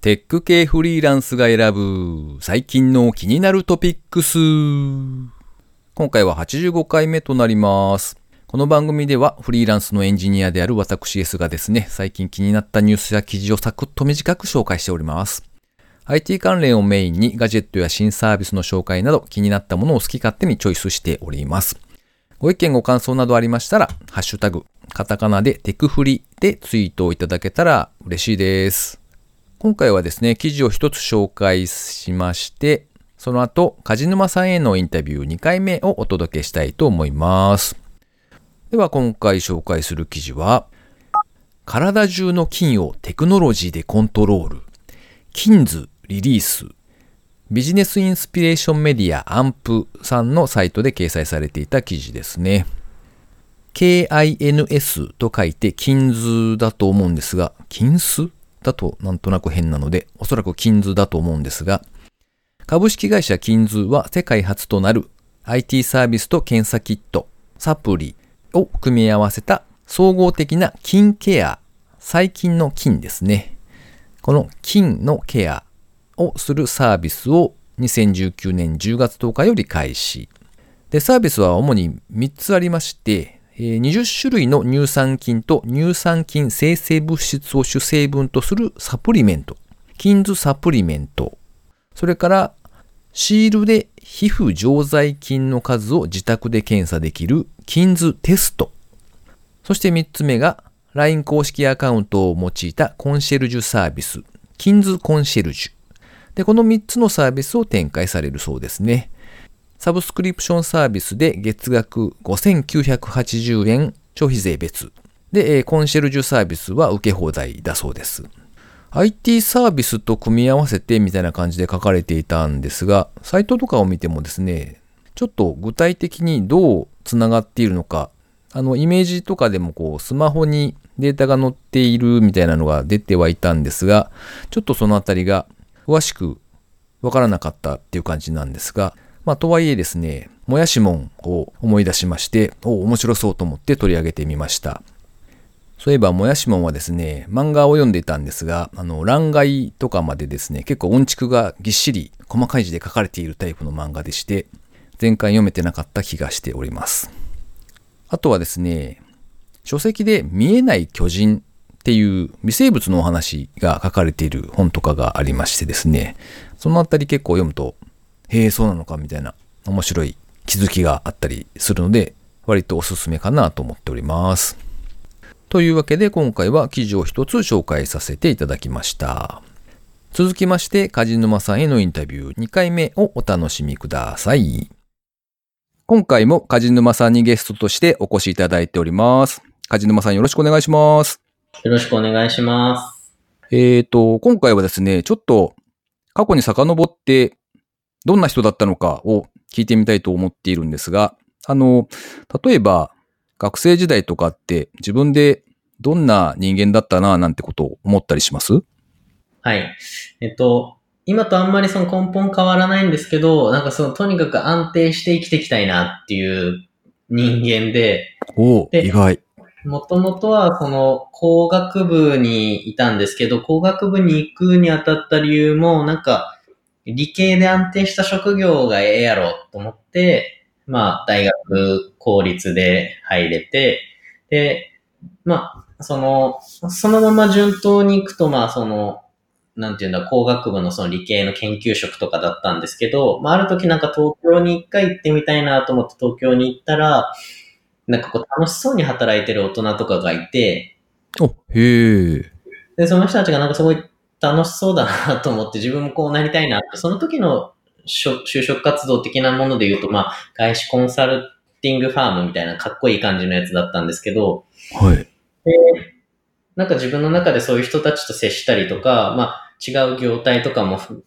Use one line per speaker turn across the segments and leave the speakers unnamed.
テック系フリーランスが選ぶ最近の気になるトピックス。今回は85回目となります。この番組ではフリーランスのエンジニアである私 S がですね、最近気になったニュースや記事をサクッと短く紹介しております。IT 関連をメインにガジェットや新サービスの紹介など気になったものを好き勝手にチョイスしております。ご意見ご感想などありましたら、ハッシュタグ、カタカナでテクフリでツイートをいただけたら嬉しいです。今回はですね、記事を一つ紹介しまして、その後、梶沼さんへのインタビュー2回目をお届けしたいと思います。では今回紹介する記事は、体中の菌をテクノロジーでコントロール、キンズリリース、ビジネスインスピレーションメディアアンプさんのサイトで掲載されていた記事ですね。KINS と書いてキンズだと思うんですが、キンス？だとなんとなく変なので、おそらくキンズだと思うんですが、株式会社キンズは世界初となる IT サービスと検査キット、サプリを組み合わせた総合的な筋ケア、細菌の菌ですね。この菌のケアをするサービスを2019年10月10日より開始。で、サービスは主に3つありまして、20種類の乳酸菌と乳酸菌生成物質を主成分とするサプリメント、キンズサプリメント、それからシールで皮膚常在菌の数を自宅で検査できるキンズテスト、そして3つ目が LINE 公式アカウントを用いたコンシェルジュサービス、キンズコンシェルジュ。で、この3つのサービスを展開されるそうですね。サブスクリプションサービスで月額5980円消費税別。で、コンシェルジュサービスは受け放題だそうです。IT サービスと組み合わせてみたいな感じで書かれていたんですが、サイトとかを見てもですね、ちょっと具体的にどうつながっているのか、あの、イメージとかでもこう、スマホにデータが載っているみたいなのが出てはいたんですが、ちょっとそのあたりが詳しくわからなかったっていう感じなんですが、まあ、とはいえですね、もやしもんを思い出しまして、お面白そうと思って取り上げてみました。そういえば、もやしもんはですね、漫画を読んでいたんですが、あの、欄外とかまでですね、結構音畜がぎっしり細かい字で書かれているタイプの漫画でして、前回読めてなかった気がしております。あとはですね、書籍で見えない巨人っていう微生物のお話が書かれている本とかがありましてですね、そのあたり結構読むと、へえ、そうなのかみたいな面白い気づきがあったりするので、割とおすすめかなと思っております。というわけで今回は記事を一つ紹介させていただきました。続きまして、梶沼さんへのインタビュー2回目をお楽しみください。今回も梶沼さんにゲストとしてお越しいただいております。梶沼さんよろしくお願いします。
よろしくお願いします。
えーと、今回はですね、ちょっと過去に遡ってどんな人だったのかを聞いてみたいと思っているんですが、あの、例えば学生時代とかって自分でどんな人間だったななんてことを思ったりします？
はい。えっと、今とあんまりその根本変わらないんですけど、なんかそのとにかく安定して生きていきたいなっていう人間で、
おお、
で
意外。
もともとはその工学部にいたんですけど、工学部に行くにあたった理由も、なんか理系で安定した職業がええやろと思って、まあ大学公立で入れて、で、まあ、その、そのまま順当に行くと、まあその、なんていうんだ、工学部のその理系の研究職とかだったんですけど、まあある時なんか東京に一回行ってみたいなと思って東京に行ったら、なんかこう楽しそうに働いてる大人とかがいて、
お、へえ。
で、その人たちがなんかすごい楽しそうだなと思って自分もこうなりたいなって、その時の就職活動的なもので言うと、まあ、外資コンサルティングファームみたいなかっこいい感じのやつだったんですけど、
はい。
で、なんか自分の中でそういう人たちと接したりとか、まあ、違う業態とかもふ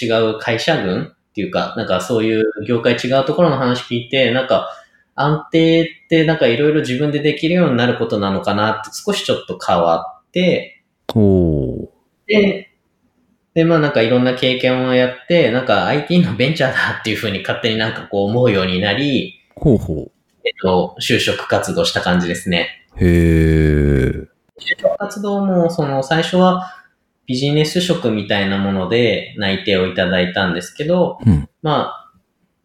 違う会社群っていうか、なんかそういう業界違うところの話聞いて、なんか安定ってなんかいろいろ自分でできるようになることなのかなって少しちょっと変わって、
おお。
で、で、まあなんかいろんな経験をやって、なんか IT のベンチャーだっていうふうに勝手になんかこう思うようになり、
ほうほ
えっと、就職活動した感じですね。
う。へえ。
就職活動も、その最初はビジネス職みたいなもので内定をいただいたんですけど、
うん。
まあ、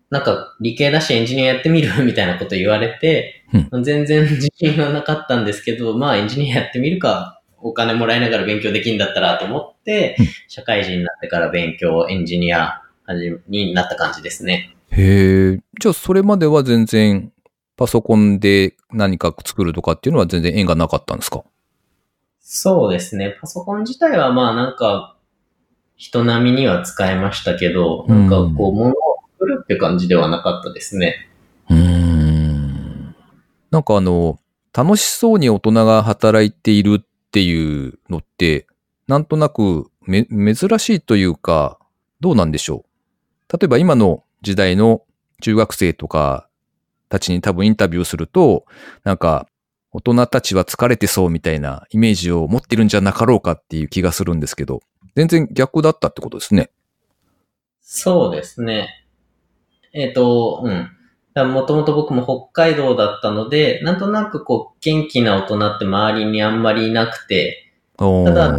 なんか理系だしエンジニアやってみるみたいなこと言われて、全然自信はなかったんですけど、まあエンジニアやってみるか、お金もらいながら勉強できるんだったらと思って
うん、
社会人になってから勉強、エンジニアになった感じですね。
へえ。じゃあ、それまでは全然、パソコンで何か作るとかっていうのは全然縁がなかったんですか？
そうですね。パソコン自体はまあなんか、人並みには使えましたけど、なんかこう、物を作るって感じではなかったですね。
うーん。なんかあの、楽しそうに大人が働いているっていうのって、なんとなくめ、珍しいというか、どうなんでしょう？例えば今の時代の中学生とかたちに多分インタビューすると、なんか、大人たちは疲れてそうみたいなイメージを持ってるんじゃなかろうかっていう気がするんですけど、全然逆だったってことですね。
そうですね。えっ、と、うん。もともと僕も北海道だったので、なんとなくこう、元気な大人って周りにあんまりいなくて、ただ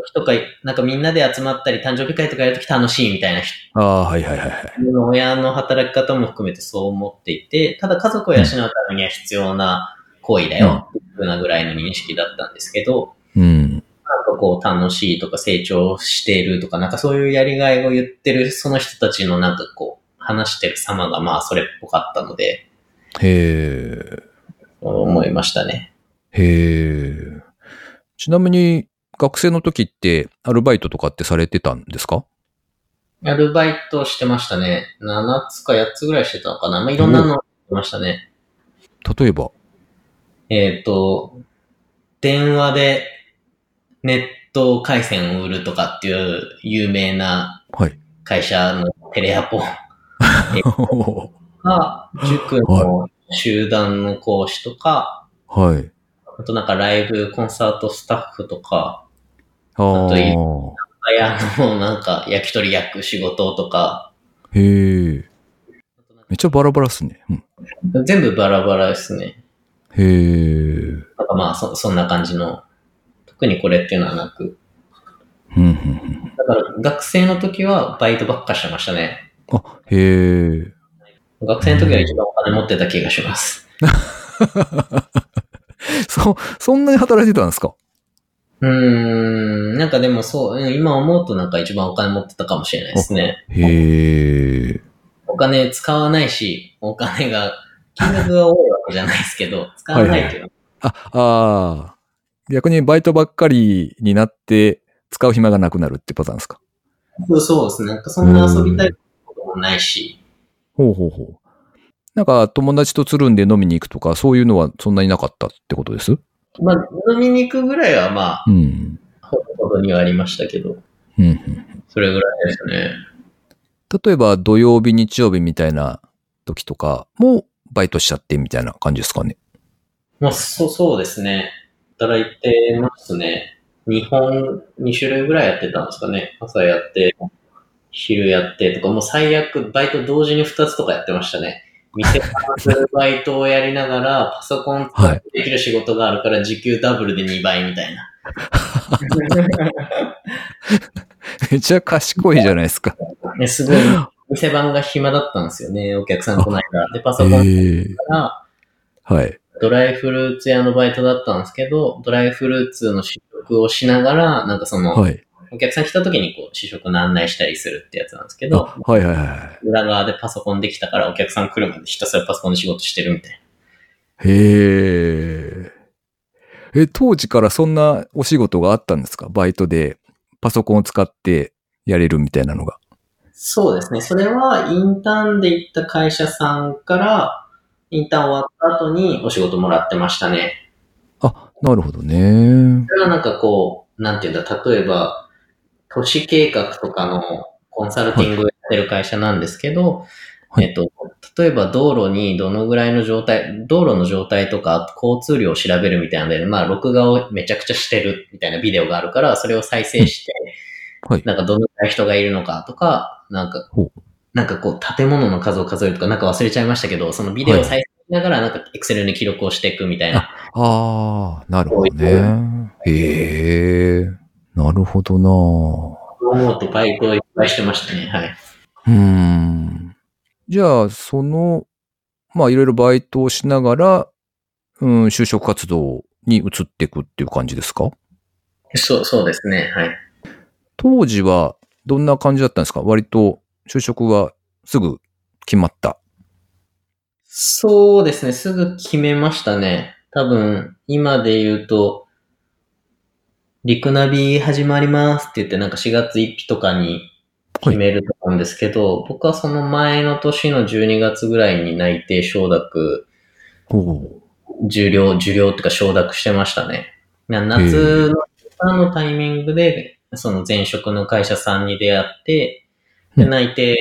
時とか、なんかみんなで集まったり、誕生日会とかやるとき楽しいみたいな人
ああ、はいはいはいはい。
親の働き方も含めてそう思っていて、ただ家族を養うためには必要な行為だよ、っていうふうなぐらいの認識だったんですけど、
うん。
なんかこう楽しいとか成長しているとか、なんかそういうやりがいを言ってるその人たちのなんかこう、話してる様がまあそれっぽかったので、
へえ。
思いましたね。
へえ。ちなみに、学生の時ってアルバイトとかってされてたんですか？
アルバイトしてましたね。7つか8つぐらいしてたのかな。まあいろんなのしてましたね。
例えば？
えっ、と、電話でネット回線を売るとかっていう有名な
はい。
会社のテレアポが、塾の集団の講師とか、
はい。
あとなんかライブコンサートスタッフとか、
ああ。
といあの、なんか焼き鳥焼く仕事とか、
へえ。めっちゃバラバラっすね。うん、
全部バラバラですね。
へえ。
なんかまあそ、そんな感じの、特にこれっていうのはなく。だから学生の時はバイトばっかしてましたね。
あ、へえ。
学生の時は一番お金持ってた気がします。
そ、そんなに働いてたんですか？
うーん、なんかでもそう、うん今思うとなんか一番お金持ってたかもしれないですね。
へえ。
お金使わないし、お金が、金額が多いわけじゃないですけど、使わないっていうの
あ、ああ。逆にバイトばっかりになって使う暇がなくなるってパターンですか？
そうそうですね。なんかそんな遊びたいないし、
ほうほうほう。なんか友達とつるんで飲みに行くとか、そういうのはそんなになかったってことです？
まあ、飲みに行くぐらいはまあ、
うん。
ほどほどにはありましたけど、
うんうん
それぐらいですね。
例えば土曜日、日曜日みたいな時とかもバイトしちゃってみたいな感じですかね？
まあ、そう、そうですね。働いてますね。2本、2種類ぐらいやってたんですかね。朝やって、昼やってとか、もう最悪、バイト同時に2つとかやってましたね。店のバイトをやりながら、パソコンできる仕事があるから、時給ダブルで2倍みたいな。
めっちゃ賢いじゃないですか。
ねすごい、店番が暇だったんですよね。お客さん来ないから。で、パソコン
ええ
から、
はい。
ドライフルーツ屋のバイトだったんですけど、ドライフルーツの試食をしながら、なんかその、
はい。
お客さん来た時にこう試食の案内したりするってやつなんですけ
あ
ど、
はいはいはい。
裏側でパソコンできたからお客さん来るまでひたすらパソコンで仕事してるみたいな。
へえ。え、当時からそんなお仕事があったんですか？バイトでパソコンを使ってやれるみたいなのが。
そうですね。それはインターンで行った会社さんから、インターン終わった後にお仕事もらってましたね。
あ、なるほどね。
それはなんかこう、なんていうんだ、例えば、都市計画とかのコンサルティングをやってる会社なんですけど、
はい
えっと、例えば道路にどのぐらいの状態、道路の状態とか交通量を調べるみたいなので、まあ、録画をめちゃくちゃしてるみたいなビデオがあるから、それを再生して、
はい。
なんかどのぐらい人がいるのかとか、なんかなんかこう、建物の数を数えるとか、なんか忘れちゃいましたけど、そのビデオを再生しながら、なんかエクセルに記録をしていくみたいな。
ああ、なるほどね。へえ。なるほどな
思うとバイトをいっぱいしてましたね。はい。
うーん。じゃあ、その、まあいろいろバイトをしながら、うん、就職活動に移っていくっていう感じですか？
そう、そうですね。はい。
当時はどんな感じだったんですか？割と就職がすぐ決まった。
そうですね。すぐ決めましたね。多分、今で言うと、リクナビ始まりますって言って、なんか4月1日とかに決めると思うんですけど、僕はその前の年の12月ぐらいに内定承諾。受領、受領ってか承諾してましたね。な夏ののタイミングで、その前職の会社さんに出会って、で
うん
内定、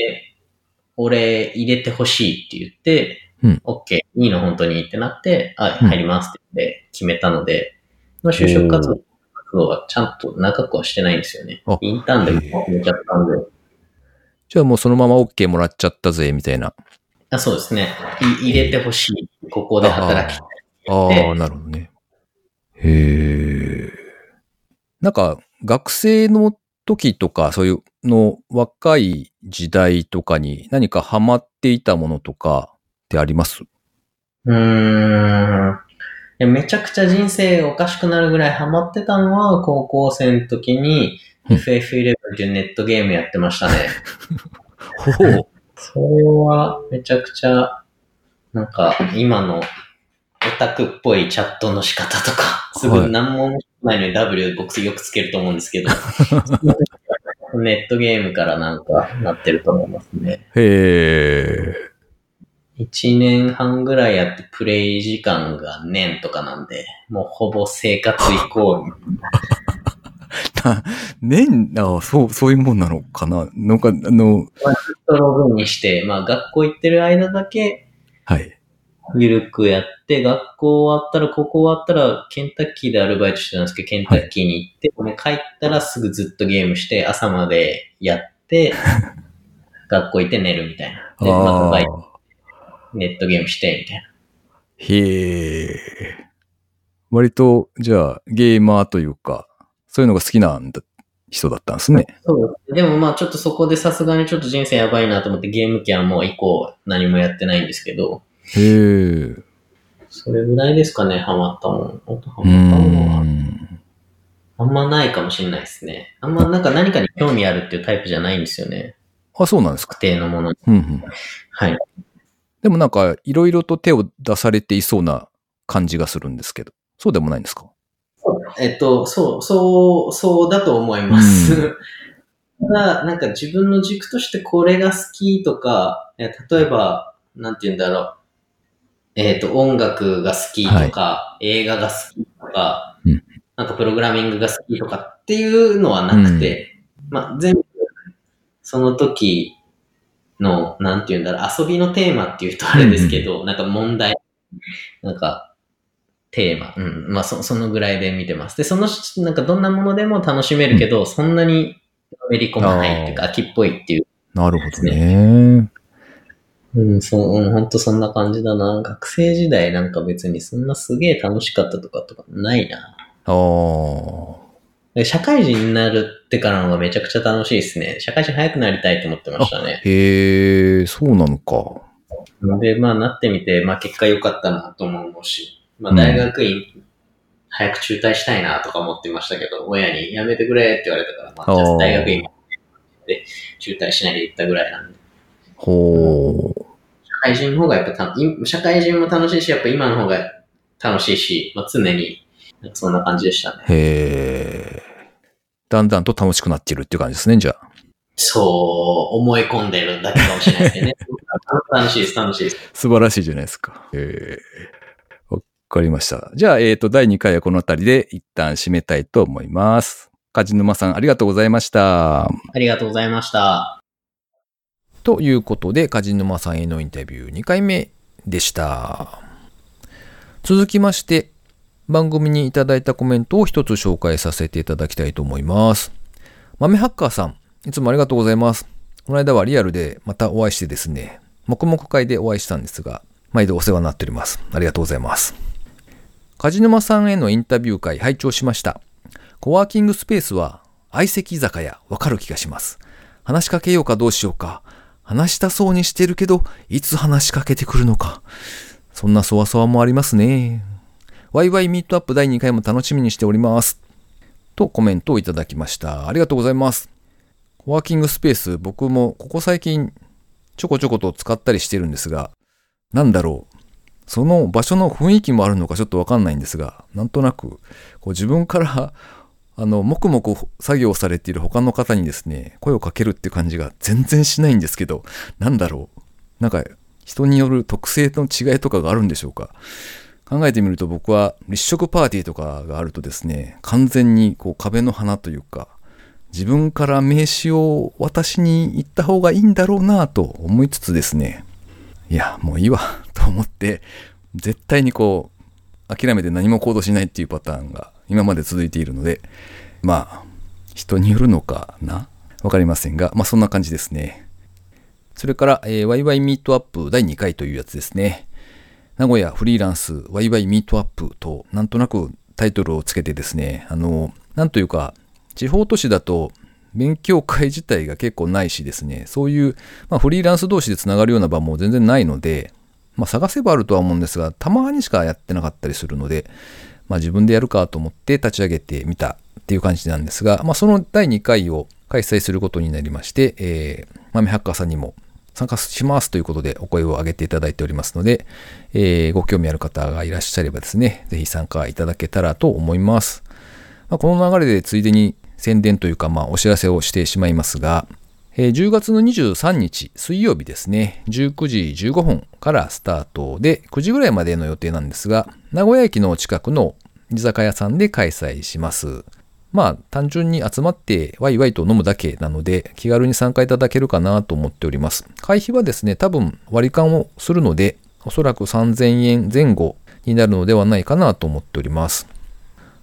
俺入れてほしいって言って、
うん、
OK、いいの本当にってなって、あ、
うん
入りますって決めたので、まあ、就職活動活動はちゃんと長くはしてないんですよね
あ。
インターンでも決めちゃったんで。
じゃあもうそのまま OK もらっちゃったぜ、みたいな。
あそうですね。い入れてほしい。ここで働きたい。
ああ、なるほどね。へえ。なんか、学生の時とか、そういうの若い時代とかに何かハマっていたものとかってあります？
うーん。いやめちゃくちゃ人生おかしくなるぐらいハマってたのは、高校生の時に
うん
FF11 っていうネットゲームやってましたね。
ほう。
それはめちゃくちゃ、なんか今のオタクっぽいチャットの仕方とか、す
はい
ぐ何も面白くないのに W 僕よくつけると思うんですけど、ネットゲームからなんかなってると思いますね。
へえ。
1年半ぐらいやってプレイ時間が年とかなんで、もうほぼ生活イコール。
年、あそう、そういうもんなのかな？なんか、あの、
ログインにして、まあ学校行ってる間だけ
はい。
ゆるくやって、学校終わったら、ここ終わったら、ケンタッキーでアルバイトしてたんですけど、ケンタッキーに行って、もう帰ったらすぐずっとゲームして、朝までやって、学校行って寝るみたいな。で、また
あ
バイト、ネットゲームして、みたいな。
へえ。割と、じゃあ、ゲーマーというか、そういうのが好きなんだ、人だったんですね。
そうでもまあちょっとそこでさすがにちょっと人生やばいなと思ってゲーム機はもう以降何もやってないんですけど、
へえ。
それぐらいですかね、ハマったもん。ハマったも。
ん。
あんまないかもしれないですね。あんまなんか何かに興味あるっていうタイプじゃないんですよね。
あ、そうなんですか。
特定のものに。
うんうん。
はい。
でもなんか、いろいろと手を出されていそうな感じがするんですけど、そうでもないんですか？
えっと、そう、そう、そうだと思います。
う
ただ、なんか自分の軸としてこれが好きとか、え例えば、なんて言うんだろう。えっ、と、音楽が好きとか、映画が好きとか、
うん。
なんかプログラミングが好きとかっていうのはなくて、まあ、全部、その時の、なんて言うんだろう、遊びのテーマっていうとあれですけど、なんか問題、なんか、テーマ、うん、まあそ、そのぐらいで見てます。で、その、なんかどんなものでも楽しめるけど、そんなにのめり込まないっていうか、秋っぽいっていう。
なるほどね。
うん、そう、うん、ほんとそんな感じだな。学生時代なんか別にそんなすげえ楽しかったとかとかないな。
ああ。
で社会人になるってからのがめちゃくちゃ楽しいですね。社会人早くなりたいと思ってましたね。
へえ、そうなのか。
で、まあなってみて、まあ結果良かったなとも思うし、まあ
うん
大学院、早く中退したいなとか思ってましたけど、親にやめてくれって言われたから、まあじゃあ大学院で中退しないで行ったぐらいなんで。
ほう。
社会人の方がやっぱ社会人も楽しいし、やっぱ今の方が楽しいし、まあ常に、そんな感じでしたね。
へえ。だんだんと楽しくなっているっていう感じですね、じゃあ。
そう思い込んでるだけかもしれないですね。楽しいです、楽しいです。
素晴らしいじゃないですか。えー、わかりました。じゃあ、えっ、と、第2回はこの辺りで一旦締めたいと思います。梶沼さん、ありがとうございました。
ありがとうございました。
ということで、梶沼さんへのインタビュー2回目でした。続きまして、番組にいただいたコメントを一つ紹介させていただきたいと思います。豆ハッカーさん、いつもありがとうございます。この間はリアルでまたお会いしてですね、黙々会でお会いしたんですが、毎度お世話になっております。ありがとうございます。梶沼さんへのインタビュー会拝聴しました。コワーキングスペースは相席居酒屋わかる気がします。話しかけようかどうしようか。話したそうにしてるけど、いつ話しかけてくるのか。そんなそわそわもありますね。ワイワイミートアップ第2回も楽しみにしております。とコメントをいただきました。ありがとうございます。コワーキングスペース、僕もここ最近ちょこちょこと使ったりしてるんですが、なんだろう。その場所の雰囲気もあるのかちょっとわかんないんですが、なんとなく、こう自分から、あの、黙々作業されている他の方にですね、声をかけるって感じが全然しないんですけど、なんだろう。なんか、人による特性の違いとかがあるんでしょうか。考えてみると僕は立食パーティーとかがあるとですね、完全にこう壁の花というか、自分から名刺を渡しに行った方がいいんだろうなと思いつつですね、いや、もういいわと思って、絶対にこう、諦めて何も行動しないっていうパターンが今まで続いているので、まあ、人によるのかな？わかりませんが、まあそんな感じですね。それから、えー、ワイワイミートアップ第2回というやつですね。名古屋フリーランスワイワイミートアップと、なんとなくタイトルをつけてですね、あの、なんというか、地方都市だと勉強会自体が結構ないしですね、そういう、まあ、フリーランス同士でつながるような場も全然ないので、まあ、探せばあるとは思うんですが、たまにしかやってなかったりするので、まあ、自分でやるかと思って立ち上げてみたっていう感じなんですが、まあ、その第2回を開催することになりまして、えー、豆ハッカーさんにも参加しますということでお声を上げていただいておりますので、えー、ご興味ある方がいらっしゃればですね、ぜひ参加いただけたらと思います。まあ、この流れでついでに宣伝というか、まあ、お知らせをしてしまいますが、えー、10月の23日水曜日ですね、19時15分からスタートで9時ぐらいまでの予定なんですが、名古屋駅の近くの居酒屋さんで開催します。まあ単純に集まってワイワイと飲むだけなので気軽に参加いただけるかなと思っております。会費はですね、多分割り勘をするので、おそらく3000円前後になるのではないかなと思っております。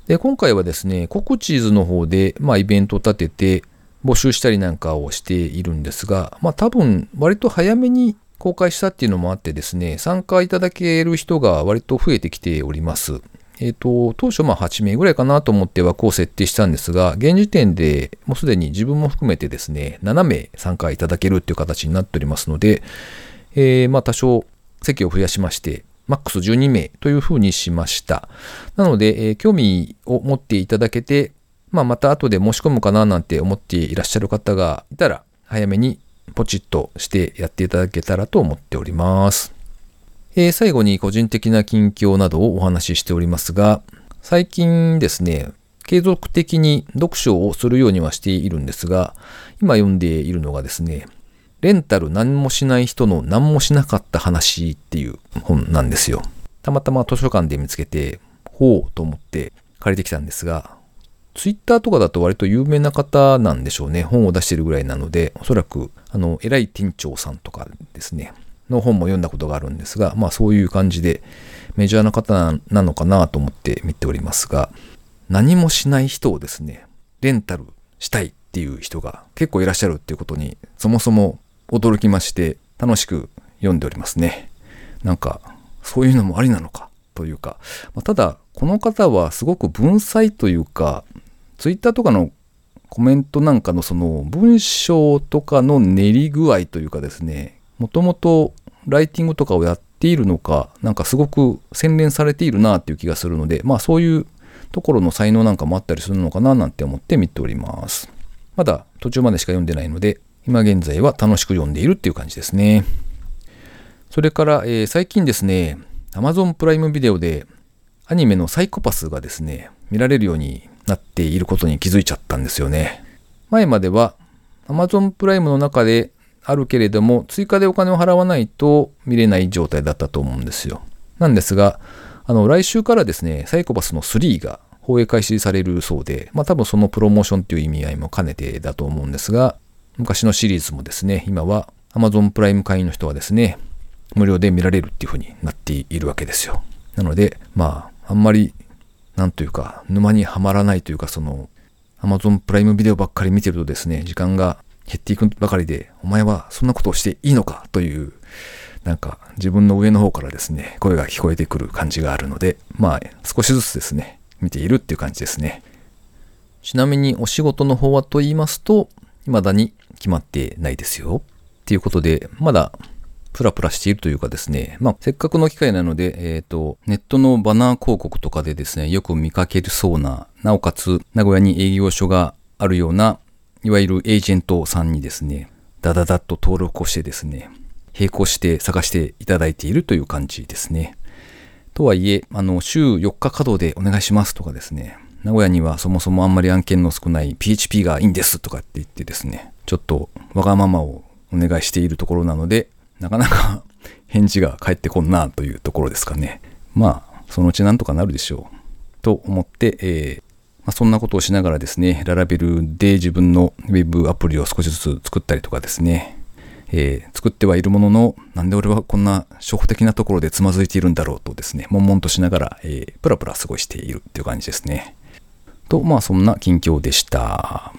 で、今回はですね、コクチーズの方で、まあイベントを立てて募集したりなんかをしているんですが、まあ多分割と早めに公開したっていうのもあってですね、参加いただける人が割と増えてきております。えっ、ー、と、当初まあ8名ぐらいかなと思って枠を設定したんですが、現時点でもうすでに自分も含めてですね、7名参加いただけるっていう形になっておりますので、えー、まあ多少席を増やしまして、マックス12名というふうにしました。なので、えー、興味を持っていただけて、まあまた後で申し込むかななんて思っていらっしゃる方がいたら、早めにポチッとしてやっていただけたらと思っております。えー、最後に個人的な近況などをお話ししておりますが、最近ですね、継続的に読書をするようにはしているんですが、今読んでいるのがですね、レンタル何もしない人の何もしなかった話っていう本なんですよ。たまたま図書館で見つけて、ほうと思って借りてきたんですが、ツイッターとかだと割と有名な方なんでしょうね。本を出してるぐらいなので、おそらく、あの、偉い店長さんとかですね、の本も読んだことがあるんですが、まあそういう感じでメジャーな方なのかなと思って見ておりますが、何もしない人をですね、レンタルしたいっていう人が結構いらっしゃるっていうことに、そもそも驚きまして、楽しく読んでおりますね。なんか、そういうのもありなのかというか、まあ、ただ、この方はすごく文才というか、ツイッターとかのコメントなんかのその文章とかの練り具合というかですね、もともとライティングとかをやっているのか、なんかすごく洗練されているなっていう気がするので、まあそういうところの才能なんかもあったりするのかななんて思って見ております。まだ途中までしか読んでないので、今現在は楽しく読んでいるっていう感じですね。それから、えー、最近ですね、Amazon プライムビデオでアニメのサイコパスがですね、見られるようになっていることに気づいちゃったんですよね。前までは Amazon プライムの中であるけれども、追加でお金を払わないと見れない状態だったと思うんですよ。なんですが、あの、来週からですね、サイコパスの3が放映開始されるそうで、まあ多分そのプロモーションっていう意味合いも兼ねてだと思うんですが、昔のシリーズもですね、今は Amazon プライム会員の人はですね、無料で見られるっていう風になっているわけですよ。なので、まあ、あんまり、なんというか、沼にはまらないというか、その、Amazon プライムビデオばっかり見てるとですね、時間が減っていくばかりで、お前はそんなことをしていいのか？という、なんか自分の上の方からですね、声が聞こえてくる感じがあるので、まあ少しずつですね、見ているっていう感じですね。ちなみにお仕事の方はと言いますと、未だに決まってないですよ。っていうことで、まだプラプラしているというかですね、まあ、せっかくの機会なので、えっ、ー、と、ネットのバナー広告とかでですね、よく見かけるそうな、なおかつ、名古屋に営業所があるような、いわゆるエージェントさんにですね、ダダダッと登録をしてですね、並行して探していただいているという感じですね。とはいえ、あの、週4日稼働でお願いしますとかですね、名古屋にはそもそもあんまり案件の少ない PHP がいいんですとかって言ってですね、ちょっとわがままをお願いしているところなので、なかなか 返事が返ってこんなというところですかね。まあ、そのうちなんとかなるでしょう。と思って、えーまあ、そんなことをしながらですね、ララベルで自分の Web アプリを少しずつ作ったりとかですね、えー、作ってはいるものの、なんで俺はこんな初歩的なところでつまずいているんだろうとですね、悶々としながら、えー、プラプラ過ごしているっていう感じですね。と、まあそんな近況でした。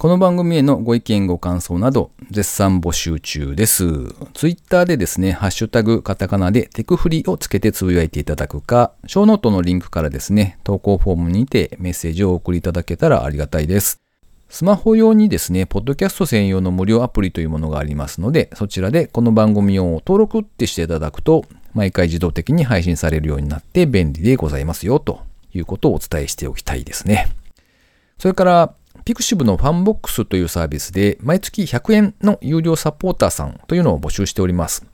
この番組へのご意見ご感想など絶賛募集中です。ツイッターでですね、ハッシュタグカタカナでテクフリをつけてつぶやいていただくか、ショーノートのリンクからですね、投稿フォームにてメッセージをお送りいただけたらありがたいです。スマホ用にですね、ポッドキャスト専用の無料アプリというものがありますので、そちらでこの番組を登録ってしていただくと、毎回自動的に配信されるようになって便利でございますよ、ということをお伝えしておきたいですね。それから、ピクシブのファンボックスというサービスで毎月100円の有料サポーターさんというのを募集しております。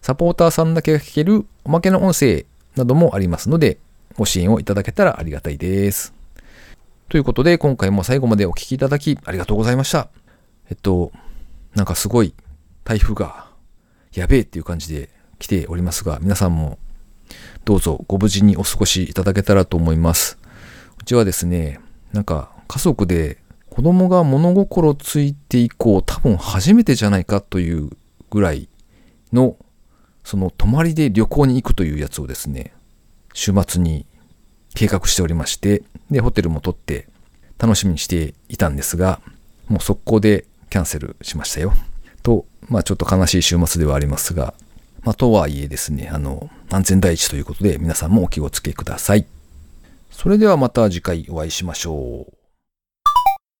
サポーターさんだけが聞けるおまけの音声などもありますので、ご支援をいただけたらありがたいです。ということで、今回も最後までお聴きいただきありがとうございました。えっと、なんかすごい台風がやべえっていう感じで来ておりますが、皆さんもどうぞご無事にお過ごしいただけたらと思います。うちはですね、なんか家族で子供が物心ついて以降多分初めてじゃないかというぐらいのその泊まりで旅行に行くというやつをですね、週末に計画しておりまして、で、ホテルも取って楽しみにしていたんですが、もう速攻でキャンセルしましたよ。と、まあちょっと悲しい週末ではありますが、まあとはいえですね、あの、安全第一ということで皆さんもお気をつけください。それではまた次回お会いしましょう。